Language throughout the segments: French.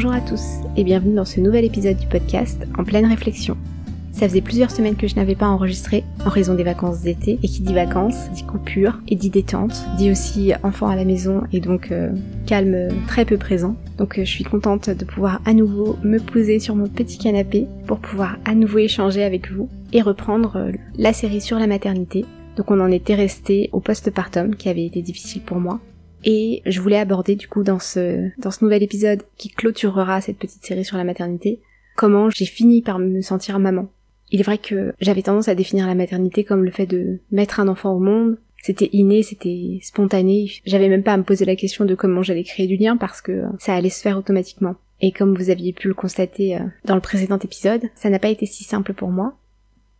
Bonjour à tous et bienvenue dans ce nouvel épisode du podcast En pleine réflexion. Ça faisait plusieurs semaines que je n'avais pas enregistré en raison des vacances d'été et qui dit vacances dit coupure et dit détente, dit aussi enfant à la maison et donc euh, calme très peu présent. Donc euh, je suis contente de pouvoir à nouveau me poser sur mon petit canapé pour pouvoir à nouveau échanger avec vous et reprendre euh, la série sur la maternité. Donc on en était resté au postpartum qui avait été difficile pour moi et je voulais aborder du coup dans ce, dans ce nouvel épisode qui clôturera cette petite série sur la maternité, comment j'ai fini par me sentir maman. Il est vrai que j'avais tendance à définir la maternité comme le fait de mettre un enfant au monde. C'était inné, c'était spontané. J'avais même pas à me poser la question de comment j'allais créer du lien parce que ça allait se faire automatiquement. Et comme vous aviez pu le constater euh, dans le précédent épisode, ça n'a pas été si simple pour moi.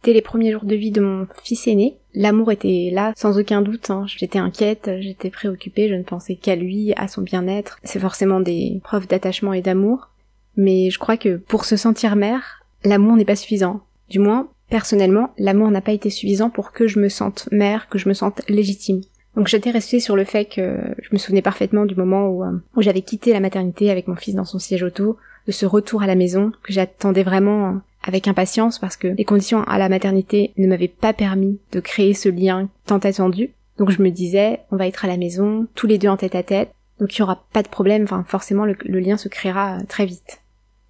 Dès les premiers jours de vie de mon fils aîné, l'amour était là sans aucun doute. Hein. J'étais inquiète, j'étais préoccupée, je ne pensais qu'à lui, à son bien-être. C'est forcément des preuves d'attachement et d'amour. Mais je crois que pour se sentir mère, l'amour n'est pas suffisant. Du moins, personnellement, l'amour n'a pas été suffisant pour que je me sente mère, que je me sente légitime. Donc j'étais restée sur le fait que je me souvenais parfaitement du moment où, euh, où j'avais quitté la maternité avec mon fils dans son siège auto, de ce retour à la maison que j'attendais vraiment avec impatience parce que les conditions à la maternité ne m'avaient pas permis de créer ce lien tant attendu. Donc je me disais, on va être à la maison, tous les deux en tête à tête, donc il y aura pas de problème, enfin forcément le, lien se créera euh, très vite.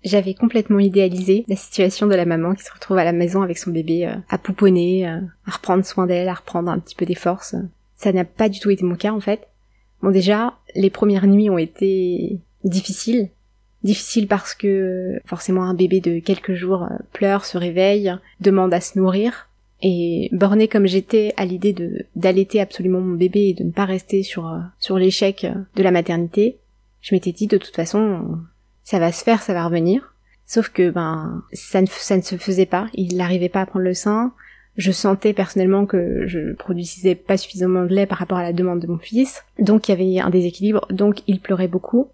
J'avais complètement idéalisé la situation de la maman qui se retrouve à la maison avec son bébé euh, à pouponner, euh, à reprendre soin d'elle, à reprendre un petit peu des forces. Ça n'a pas du tout été mon cas en fait. Bon déjà, les premières nuits ont été difficiles Difficile parce que forcément un bébé de quelques jours euh, pleure, se réveille, demande à se nourrir. Et bornée comme j'étais à l'idée de d'allaiter absolument mon bébé et de ne pas rester sur euh, sur l'échec de la maternité, je m'étais dit de toute façon ça va se faire, ça va revenir. Sauf que ben ça ne ça ne se faisait pas, il n'arrivait pas à prendre le sein. Je sentais personnellement que je produisais pas suffisamment de lait par rapport à la demande de mon fils, donc il y avait un déséquilibre, donc il pleurait beaucoup.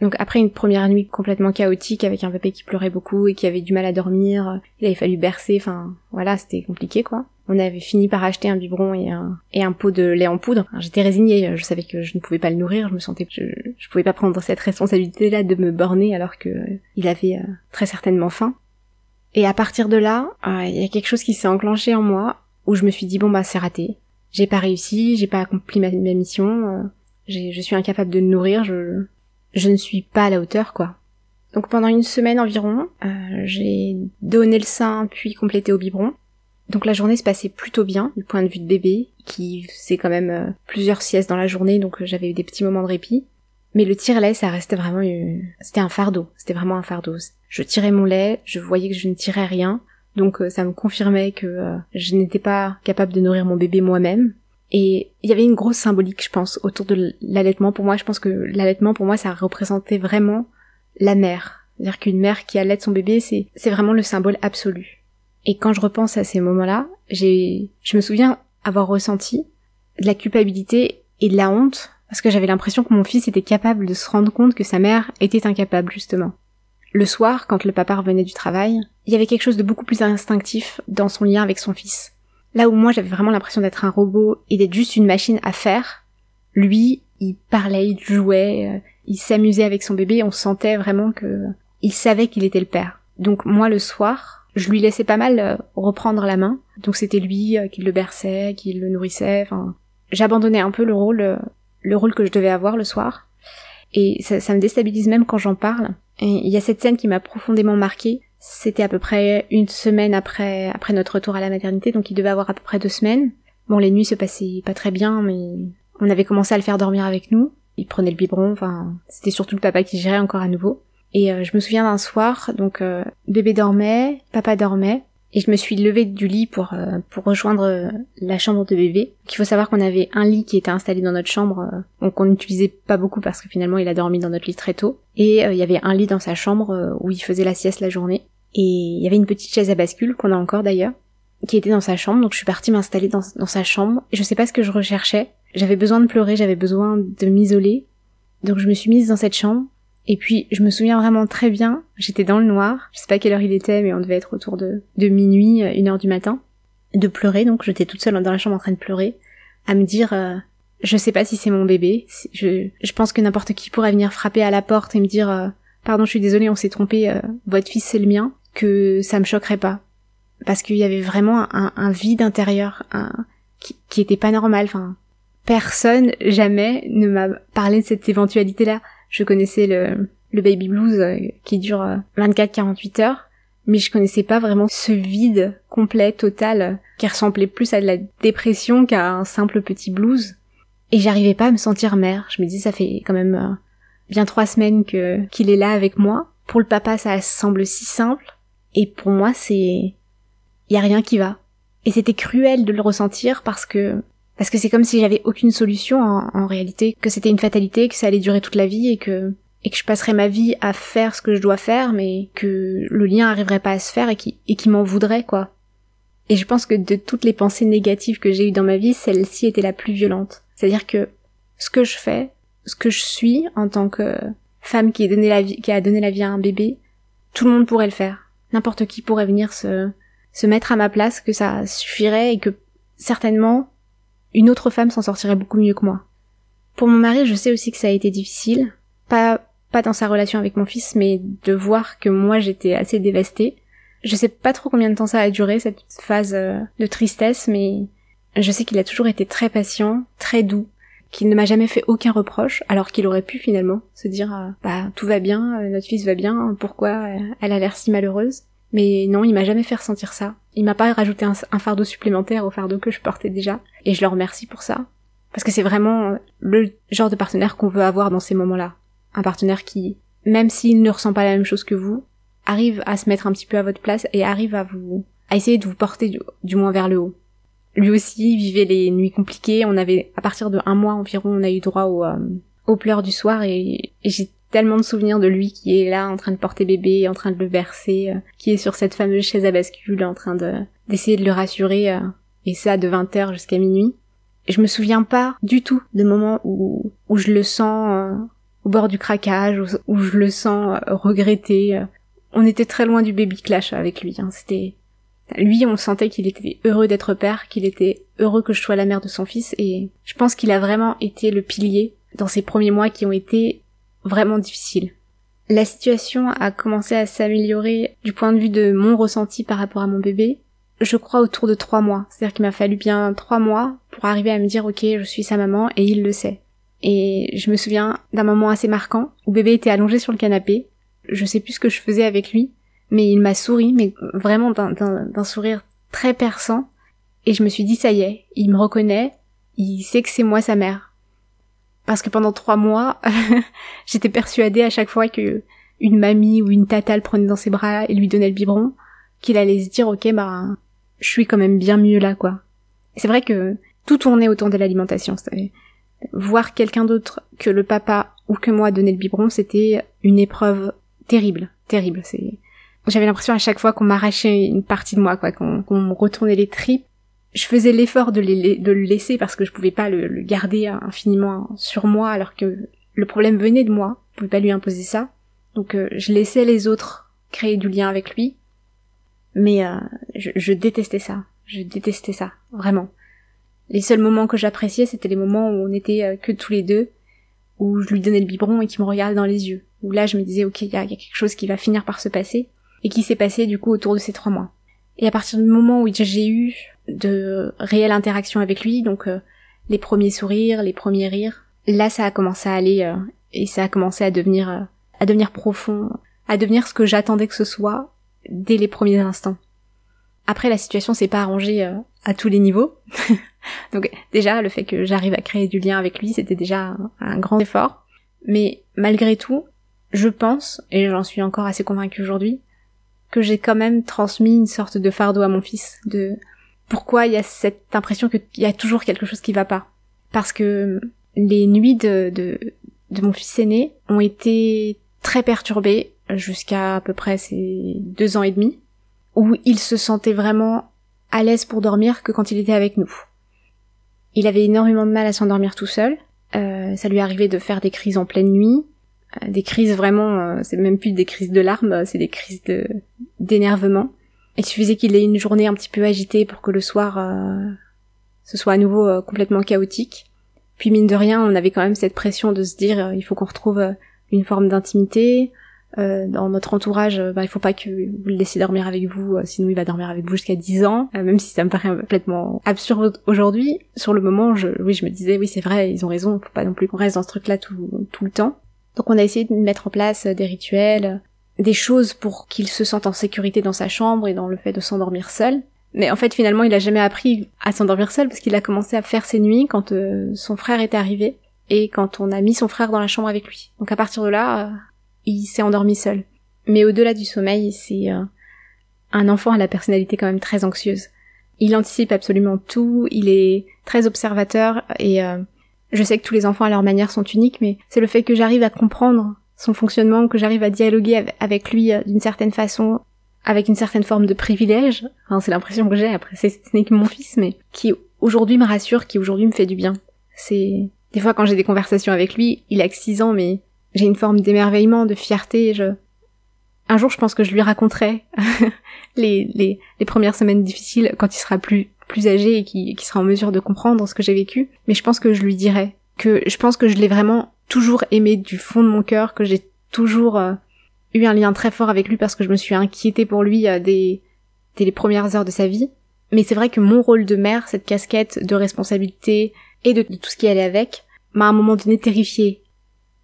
Donc après une première nuit complètement chaotique avec un bébé qui pleurait beaucoup et qui avait du mal à dormir, il avait fallu bercer, enfin voilà, c'était compliqué quoi. On avait fini par acheter un biberon et un, pot de lait en poudre. J'étais résignée, je savais que je ne pouvais pas le nourrir, je me sentais je, je pouvais pas prendre cette responsabilité là de me borner alors que il avait euh, très certainement faim. Et à partir de là, euh, il y a quelque chose qui s'est enclenché en moi où je me suis dit bon bah c'est raté. J'ai pas réussi, j'ai pas accompli ma, mission, euh, je suis incapable de le nourrir, je, je ne suis pas à la hauteur, quoi. Donc pendant une semaine environ, euh, j'ai donné le sein puis complété au biberon. Donc la journée se passait plutôt bien du point de vue de bébé, qui faisait quand même euh, plusieurs siestes dans la journée, donc euh, j'avais eu des petits moments de répit. Mais le tire-lait, ça restait vraiment... C'était un fardeau, c'était vraiment un fardeau. Je tirais mon lait, je voyais que je ne tirais rien, donc ça me confirmait que je n'étais pas capable de nourrir mon bébé moi-même. Et il y avait une grosse symbolique, je pense, autour de l'allaitement. Pour moi, je pense que l'allaitement, pour moi, ça représentait vraiment la mère. C'est-à-dire qu'une mère qui allaite son bébé, c'est, c'est vraiment le symbole absolu. Et quand je repense à ces moments-là, j'ai, je me souviens avoir ressenti de la culpabilité et de la honte, parce que j'avais l'impression que mon fils était capable de se rendre compte que sa mère était incapable, justement. Le soir, quand le papa revenait du travail, il y avait quelque chose de beaucoup plus instinctif dans son lien avec son fils. Là où moi j'avais vraiment l'impression d'être un robot et d'être juste une machine à faire, lui, il parlait, il jouait, euh, il s'amusait avec son bébé, on sentait vraiment que il savait qu'il était le père. Donc moi le soir, je lui laissais pas mal euh, reprendre la main. Donc c'était lui euh, qui le berçait, qui le nourrissait, enfin j'abandonnais un peu le rôle le rôle que je devais avoir le soir. Et ça, ça me déstabilise même quand j'en parle. Et il y a cette scène qui m'a profondément marquée. C'était à peu près une semaine après, après notre retour à la maternité, donc il devait avoir à peu près deux semaines. Bon, les nuits se passaient pas très bien, mais on avait commencé à le faire dormir avec nous. Il prenait le biberon, enfin, c'était surtout le papa qui gérait encore à nouveau. Et euh, je me souviens d'un soir, donc euh, bébé dormait, papa dormait, et je me suis levée du lit pour euh, pour rejoindre euh, la chambre de bébé. Il faut savoir qu'on avait un lit qui était installé dans notre chambre, euh, donc on n'utilisait pas beaucoup parce que finalement il a dormi dans notre lit très tôt. Et il y avait un lit dans sa chambre où il faisait la sieste la journée. Et il y avait une petite chaise à bascule qu'on a encore d'ailleurs, qui était dans sa chambre. Donc je suis partie m'installer dans, dans sa chambre. Et je sais pas ce que je recherchais. J'avais besoin de pleurer, j'avais besoin de m'isoler. Donc je me suis mise dans cette chambre et puis, je me souviens vraiment très bien, j'étais dans le noir, je sais pas quelle heure il était, mais on devait être autour de, de minuit, euh, une heure du matin, de pleurer, donc j'étais toute seule dans la chambre en train de pleurer, à me dire, euh, je sais pas si c'est mon bébé, je, je pense que n'importe qui pourrait venir frapper à la porte et me dire, euh, pardon, je suis désolée, on s'est trompé, votre fils c'est le mien, que ça me choquerait pas. Parce qu'il y avait vraiment un, vide intérieur, qui, qui était pas normal. Enfin, personne jamais ne m'a parlé de cette éventualité-là. Je connaissais le, baby blues euh, qui dure 24-48 heures, mais je connaissais pas vraiment ce vide complet, total, qui ressemblait plus à de la dépression qu'à un simple petit blues. Et j'arrivais pas à me sentir mère. Je me dis ça fait quand même euh, bien trois semaines que qu'il est là avec moi. Pour le papa, ça semble si simple, et pour moi, c'est y a rien qui va. Et c'était cruel de le ressentir parce que parce que c'est comme si j'avais aucune solution en, réalité, que c'était une fatalité, que ça allait durer toute la vie et que et que je passerais ma vie à faire ce que je dois faire, mais que le lien arriverait pas à se faire et qui, et qui m'en voudrait, quoi. Et je pense que de toutes les pensées négatives que j'ai eues dans ma vie, celle-ci était la plus violente. C'est-à-dire que ce que je fais, ce que je suis en tant que femme qui a donné la vie, qui a donné la vie à un bébé, tout le monde pourrait le faire. N'importe qui pourrait venir se, se mettre à ma place, que ça suffirait et que certainement une autre femme s'en sortirait beaucoup mieux que moi. Pour mon mari, je sais aussi que ça a été difficile. Pas pas dans sa relation avec mon fils, mais de voir que moi j'étais assez dévastée. Je sais pas trop combien de temps ça a duré, cette phase euh, de tristesse, mais je sais qu'il a toujours été très patient, très doux, qu'il ne m'a jamais fait aucun reproche, alors qu'il aurait pu finalement se dire euh, bah tout va bien, euh, notre fils va bien, pourquoi elle a l'air si malheureuse. Mais non, il m'a jamais fait ressentir ça. Il m'a pas rajouté un, fardeau supplémentaire au fardeau que je portais déjà, et je le remercie pour ça. Parce que c'est vraiment le genre de partenaire qu'on veut avoir dans ces moments-là un partenaire qui, même s'il ne ressent pas la même chose que vous, arrive à se mettre un petit peu à votre place et arrive à vous, à essayer de vous porter du, moins vers le haut. Lui aussi vivait les nuits compliquées. On avait, à partir de un mois environ, on a eu droit au, euh, aux pleurs du soir et, j'ai tellement de souvenirs de lui qui est là en train de porter bébé, en train de le bercer, euh, qui est sur cette fameuse chaise à bascule, en train de d'essayer de le rassurer, euh, et ça de 20h jusqu'à minuit. Je me souviens pas du tout de moments où, où je le sens au bord du craquage, où, je le sens euh, regretter. On était très loin du baby clash avec lui. Hein. C'était lui, on sentait qu'il était heureux d'être père, qu'il était heureux que je sois la mère de son fils, et je pense qu'il a vraiment été le pilier dans ces premiers mois qui ont été vraiment difficiles. La situation a commencé à s'améliorer du point de vue de mon ressenti par rapport à mon bébé, je crois autour de trois mois. C'est-à-dire qu'il m'a fallu bien trois mois pour arriver à me dire ok, je suis sa maman, et il le sait. Et je me souviens d'un moment assez marquant où bébé était allongé sur le canapé. Je sais plus ce que je faisais avec lui, mais il m'a souri, mais vraiment d'un sourire très perçant. Et je me suis dit, ça y est, il me reconnaît, il sait que c'est moi sa mère. Parce que pendant trois mois, j'étais persuadée à chaque fois que une mamie ou une tata le prenait dans ses bras et lui donnait le biberon, qu'il allait se dire, ok, bah, je suis quand même bien mieux là, quoi. C'est vrai que tout tournait autour de l'alimentation voir quelqu'un d'autre que le papa ou que moi donner le biberon, c'était une épreuve terrible, terrible. J'avais l'impression à chaque fois qu'on m'arrachait une partie de moi, quoi, qu'on, me retournait les tripes. Je faisais l'effort de, le laisser parce que je pouvais pas le, garder infiniment sur moi alors que le problème venait de moi. Je pouvais pas lui imposer ça. Donc euh, je laissais les autres créer du lien avec lui. Mais euh, je détestais ça. Je détestais ça, vraiment. Les seuls moments que j'appréciais, c'était les moments où on était euh, que tous les deux, où je lui donnais le biberon et qu'il me regardait dans les yeux. Où là, je me disais, ok, il y, a quelque chose qui va finir par se passer, et qui s'est passé du coup autour de ces trois mois. Et à partir du moment où j'ai eu de réelles interactions avec lui, donc euh, les premiers sourires, les premiers rires, là, ça a commencé à aller euh, et ça a commencé à devenir à devenir profond, à devenir ce que j'attendais que ce soit dès les premiers instants. Après, la situation s'est pas arrangée à tous les niveaux. Donc déjà, le fait que j'arrive à créer du lien avec lui, c'était déjà un, grand effort. Mais malgré tout, je pense, et j'en suis encore assez convaincue aujourd'hui, que j'ai quand même transmis une sorte de fardeau à mon fils, de pourquoi il y a cette impression qu'il y a toujours quelque chose qui va pas. Parce que les nuits de, de, de mon fils aîné ont été très perturbées jusqu'à à peu près ces deux ans et demi, où il se sentait vraiment à l'aise pour dormir que quand il était avec nous. Il avait énormément de mal à s'endormir tout seul. Euh, ça lui arrivait de faire des crises en pleine nuit, des crises vraiment, euh, c'est même plus des crises de larmes, c'est des crises de d'énervement. Il suffisait qu'il ait une journée un petit peu agitée pour que le soir ce soit à nouveau complètement chaotique. Puis mine de rien, on avait quand même cette pression de se dire il faut qu'on retrouve une forme d'intimité, euh, dans notre entourage, euh, bah, il faut pas que vous le laissiez dormir avec vous, euh, sinon il va dormir avec vous jusqu'à 10 ans, même si ça me paraît complètement absurde aujourd'hui. Sur le moment, je, oui, je me disais, oui, c'est vrai, ils ont raison, faut pas non plus qu'on reste dans ce truc-là tout, tout le temps. Donc on a essayé de mettre en place des rituels, des choses pour qu'il se sente en sécurité dans sa chambre et dans le fait de s'endormir seul. Mais en fait, finalement, il a jamais appris à s'endormir seul parce qu'il a commencé à faire ses nuits quand son frère était arrivé et quand on a mis son frère dans la chambre avec lui. Donc à partir de là, il s'est endormi seul. Mais au-delà du sommeil, c'est euh, un enfant à la personnalité quand même très anxieuse. Il anticipe absolument tout, il est très observateur et euh, je sais que tous les enfants à leur manière sont uniques, mais c'est le fait que j'arrive à comprendre son fonctionnement, que j'arrive à dialoguer avec lui euh, d'une certaine façon, avec une certaine forme de privilège. Enfin, c'est l'impression que j'ai. Après, ce n'est que mon fils, mais qui aujourd'hui me rassure, qui aujourd'hui me fait du bien. C'est des fois quand j'ai des conversations avec lui, il a que 6 ans, mais j'ai une forme d'émerveillement, de fierté. Je... Un jour, je pense que je lui raconterai les, les, les, premières semaines difficiles quand il sera plus, plus âgé et qui, qui sera en mesure de comprendre ce que j'ai vécu. Mais je pense que je lui dirai que je pense que je l'ai vraiment toujours aimé du fond de mon cœur, que j'ai toujours euh, eu un lien très fort avec lui parce que je me suis inquiétée pour lui euh, dès, dès les premières heures de sa vie. Mais c'est vrai que mon rôle de mère, cette casquette de responsabilité et de, de tout ce qui allait avec, m'a à un moment donné terrifiée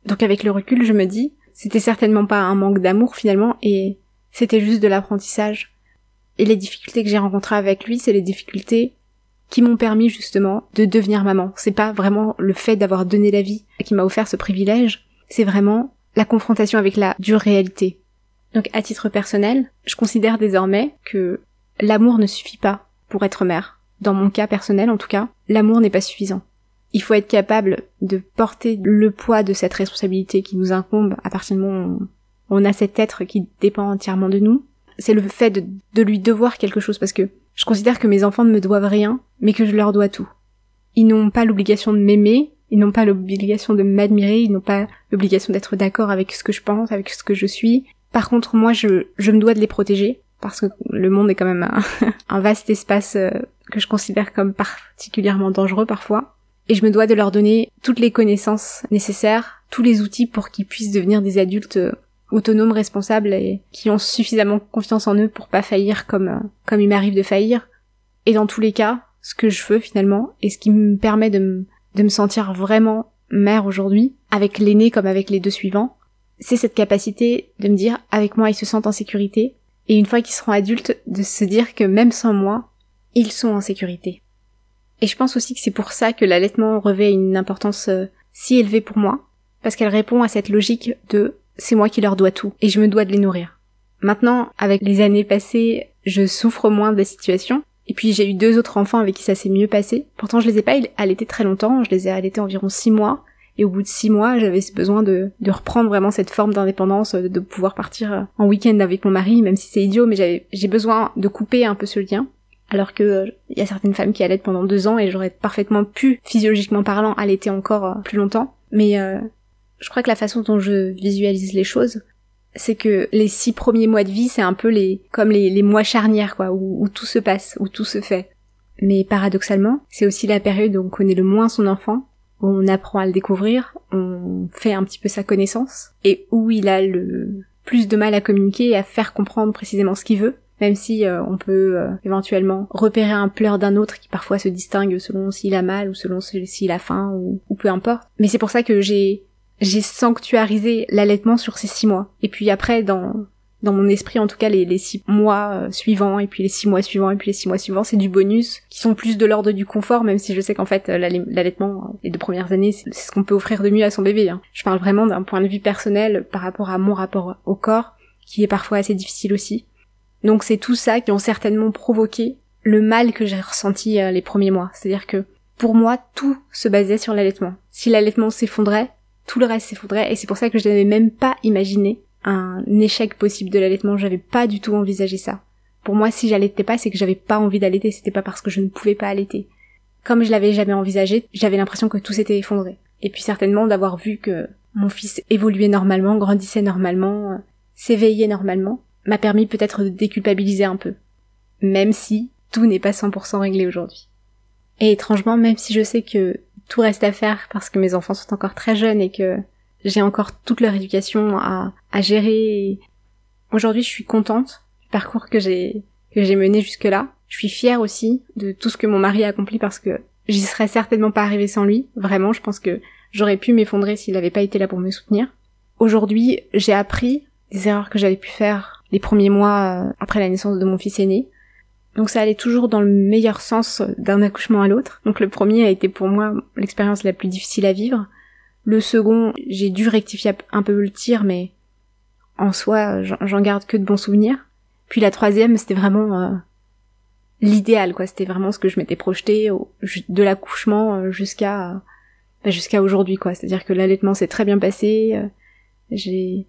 donc avec le recul, je me dis, c'était certainement pas un manque d'amour finalement, et c'était juste de l'apprentissage. Et les difficultés que j'ai rencontrées avec lui, c'est les difficultés qui m'ont permis justement de devenir maman. C'est pas vraiment le fait d'avoir donné la vie qui m'a offert ce privilège, c'est vraiment la confrontation avec la dure réalité. Donc à titre personnel, je considère désormais que l'amour ne suffit pas pour être mère. Dans mon cas personnel en tout cas, l'amour n'est pas suffisant. Il faut être capable de porter le poids de cette responsabilité qui nous incombe à partir du moment où on a cet être qui dépend entièrement de nous. C'est le fait de, lui devoir quelque chose parce que je considère que mes enfants ne me doivent rien, mais que je leur dois tout. Ils n'ont pas l'obligation de m'aimer, ils n'ont pas l'obligation de m'admirer, ils n'ont pas l'obligation d'être d'accord avec ce que je pense, avec ce que je suis. Par contre, moi, je, me dois de les protéger, parce que le monde est quand même un, un vaste espace euh, que je considère comme particulièrement dangereux parfois et je me dois de leur donner toutes les connaissances nécessaires, tous les outils pour qu'ils puissent devenir des adultes euh, autonomes, responsables et qui ont suffisamment confiance en eux pour pas faillir comme euh, comme il m'arrive de faillir. Et dans tous les cas, ce que je veux finalement et ce qui me permet de me de me sentir vraiment mère aujourd'hui, avec l'aîné comme avec les deux suivants, c'est cette capacité de me dire avec moi ils se sentent en sécurité et une fois qu'ils seront adultes de se dire que même sans moi, ils sont en sécurité. Et je pense aussi que c'est pour ça que l'allaitement revêt une importance euh, si élevée pour moi, parce qu'elle répond à cette logique de c'est moi qui leur dois tout, et je me dois de les nourrir. Maintenant, avec les années passées, je souffre moins des situations, et puis j'ai eu deux autres enfants avec qui ça s'est mieux passé. Pourtant, je les ai pas allaités très longtemps, je les ai allaités environ six mois, et au bout de six mois, j'avais besoin de, de reprendre vraiment cette forme d'indépendance, de, de pouvoir partir en week-end avec mon mari, même si c'est idiot, mais j'ai besoin de couper un peu ce lien. Alors que il euh, y a certaines femmes qui allaitent pendant deux ans et j'aurais parfaitement pu, physiologiquement parlant, allaiter encore euh, plus longtemps. Mais euh, je crois que la façon dont je visualise les choses, c'est que les six premiers mois de vie, c'est un peu les comme les, mois charnières, quoi, où, tout se passe, où tout se fait. Mais paradoxalement, c'est aussi la période où on connaît le moins son enfant, où on apprend à le découvrir, on fait un petit peu sa connaissance, et où il a le plus de mal à communiquer et à faire comprendre précisément ce qu'il veut même si euh, on peut euh, éventuellement repérer un pleur d'un autre qui parfois se distingue selon s'il a mal ou selon s'il a faim ou peu importe. Mais c'est pour ça que j'ai j'ai sanctuarisé l'allaitement sur ces six mois. Et puis après, dans dans mon esprit, en tout cas, les, six mois euh, suivants, et puis les six mois suivants, et puis les six mois suivants, c'est du bonus, qui sont plus de l'ordre du confort, même si je sais qu'en fait, l'allaitement, les deux premières années, c'est ce qu'on peut offrir de mieux à son bébé. Hein. Je parle vraiment d'un point de vue personnel par rapport à mon rapport au corps, qui est parfois assez difficile aussi. Donc c'est tout ça qui ont certainement provoqué le mal que j'ai ressenti euh, les premiers mois. C'est-à-dire que pour moi, tout se basait sur l'allaitement. Si l'allaitement s'effondrait, tout le reste s'effondrait, et c'est pour ça que je n'avais même pas imaginé un échec possible de l'allaitement. J'avais pas du tout envisagé ça. Pour moi, si j'allaitais pas, c'est que j'avais pas envie d'allaiter, c'était pas parce que je ne pouvais pas allaiter. Comme je l'avais jamais envisagé, j'avais l'impression que tout s'était effondré. Et puis certainement d'avoir vu que mon fils évoluait normalement, grandissait normalement, euh, s'éveillait normalement, m'a permis peut-être de déculpabiliser un peu. Même si tout n'est pas 100% réglé aujourd'hui. Et étrangement, même si je sais que tout reste à faire parce que mes enfants sont encore très jeunes et que j'ai encore toute leur éducation à, gérer. Aujourd'hui, je suis contente du parcours que j'ai que j'ai mené jusque là. Je suis fière aussi de tout ce que mon mari a accompli parce que j'y serais certainement pas arrivée sans lui. Vraiment, je pense que j'aurais pu m'effondrer s'il n'avait pas été là pour me soutenir. Aujourd'hui, j'ai appris des erreurs que j'avais pu faire les premiers mois euh, après la naissance de mon fils aîné. Donc ça allait toujours dans le meilleur sens d'un accouchement à l'autre. Donc le premier a été pour moi l'expérience la plus difficile à vivre. Le second, j'ai dû rectifier un peu le tir, mais en soi, j'en garde que de bons souvenirs. Puis la troisième, c'était vraiment euh, l'idéal, quoi. C'était vraiment ce que je m'étais projeté de l'accouchement euh, jusqu'à bah, jusqu'à aujourd'hui, quoi. C'est-à-dire que l'allaitement s'est très bien passé. Euh, j'ai,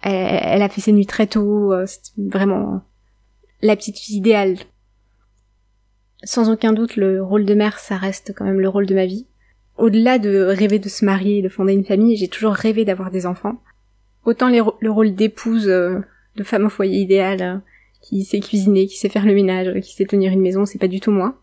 elle, a fait ses nuits très tôt. c'était vraiment la petite fille idéale. Sans aucun doute, le rôle de mère, ça reste quand même le rôle de ma vie. Au-delà de rêver de se marier et de fonder une famille, j'ai toujours rêvé d'avoir des enfants. Autant le rôle d'épouse, de femme au foyer idéal, qui sait cuisiner, qui sait faire le ménage, qui sait tenir une maison, c'est pas du tout moi.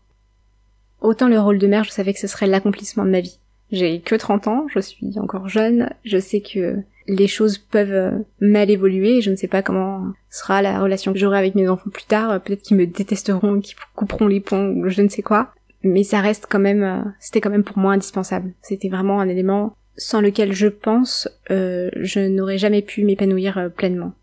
Autant le rôle de mère, je savais que ce serait l'accomplissement de ma vie. J'ai que 30 ans, je suis encore jeune, je sais que les choses peuvent mal évoluer, je ne sais pas comment sera la relation que j'aurai avec mes enfants plus tard, peut-être qu'ils me détesteront, qu'ils couperont les ponts, je ne sais quoi, mais ça reste quand même, c'était quand même pour moi indispensable. C'était vraiment un élément sans lequel je pense euh, je n'aurais jamais pu m'épanouir euh, pleinement.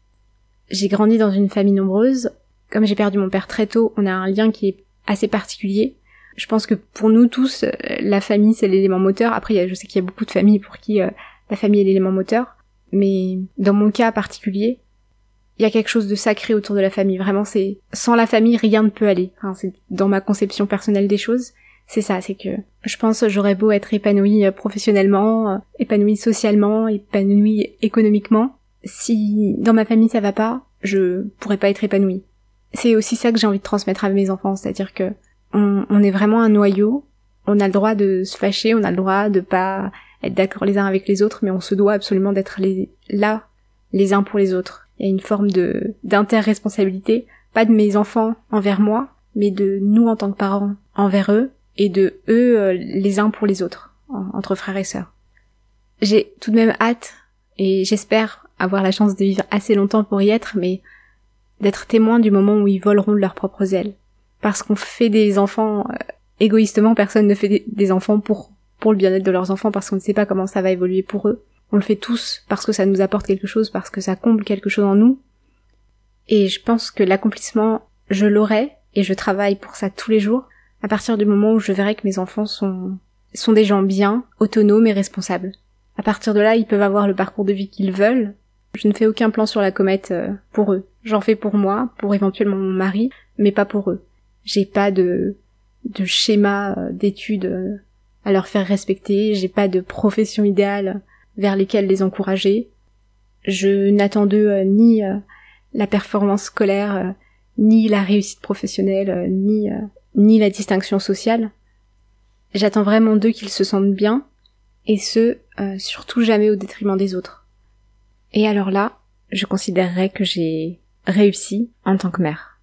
J'ai grandi dans une famille nombreuse. Comme j'ai perdu mon père très tôt, on a un lien qui est assez particulier. Je pense que pour nous tous, euh, la famille c'est l'élément moteur. Après, je sais qu'il y a beaucoup de familles pour qui euh, la famille est l'élément moteur. Mais dans mon cas particulier, il y a quelque chose de sacré autour de la famille. Vraiment, c'est sans la famille, rien ne peut aller. C'est dans ma conception personnelle des choses. C'est ça, c'est que je pense j'aurais beau être épanouie euh, professionnellement, épanouie socialement, épanouie économiquement, si dans ma famille ça va pas, je pourrais pas être épanouie. C'est aussi ça que j'ai envie de transmettre à mes enfants, c'est-à-dire que on, est vraiment un noyau, on a le droit de se fâcher, on a le droit de pas être d'accord les uns avec les autres, mais on se doit absolument d'être les, là, les uns pour les autres. Il y a une forme de d'interresponsabilité, pas de mes enfants envers moi, mais de nous en tant que parents envers eux, et de eux euh, les uns pour les autres, entre frères et sœurs. J'ai tout de même hâte, et j'espère avoir la chance de vivre assez longtemps pour y être, mais d'être témoin du moment où ils voleront de leurs propres ailes. Parce qu'on fait des enfants euh, égoïstement, personne ne fait des, enfants pour pour le bien-être de leurs enfants parce qu'on ne sait pas comment ça va évoluer pour eux. On le fait tous parce que ça nous apporte quelque chose, parce que ça comble quelque chose en nous. Et je pense que l'accomplissement, je l'aurai et je travaille pour ça tous les jours à partir du moment où je verrai que mes enfants sont sont des gens bien, autonomes et responsables. À partir de là, ils peuvent avoir le parcours de vie qu'ils veulent, je ne fais aucun plan sur la comète euh, pour eux. J'en fais pour moi, pour éventuellement mon mari, mais pas pour eux. J'ai pas de, de schéma euh, d'études euh, à leur faire respecter, j'ai pas de profession idéale vers lesquelles les encourager. Je n'attends d'eux ni la performance scolaire, ni la réussite professionnelle, ni, ni la distinction sociale. J'attends vraiment d'eux qu'ils se sentent bien, et ce, surtout jamais au détriment des autres. Et alors là, je considérerais que j'ai réussi en tant que mère.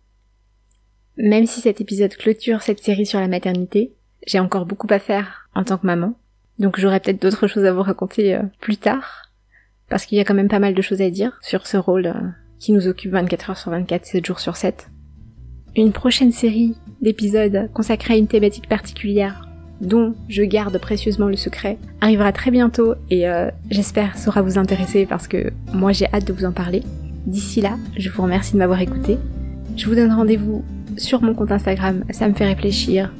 Même si cet épisode clôture cette série sur la maternité, j'ai encore beaucoup à faire en tant que maman, donc j'aurai peut-être d'autres choses à vous raconter euh, plus tard, parce qu'il y a quand même pas mal de choses à dire sur ce rôle euh, qui nous occupe 24 heures sur 24, 7 jours sur 7. Une prochaine série d'épisodes consacrée à une thématique particulière dont je garde précieusement le secret, arrivera très bientôt et euh, j'espère saura vous intéresser parce que moi j'ai hâte de vous en parler. D'ici là, je vous remercie de m'avoir écouté. Je vous donne rendez-vous sur mon compte Instagram, ça me fait réfléchir,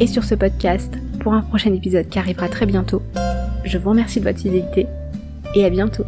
et sur ce podcast pour un prochain épisode qui arrivera très bientôt. Je vous remercie de votre fidélité et à bientôt.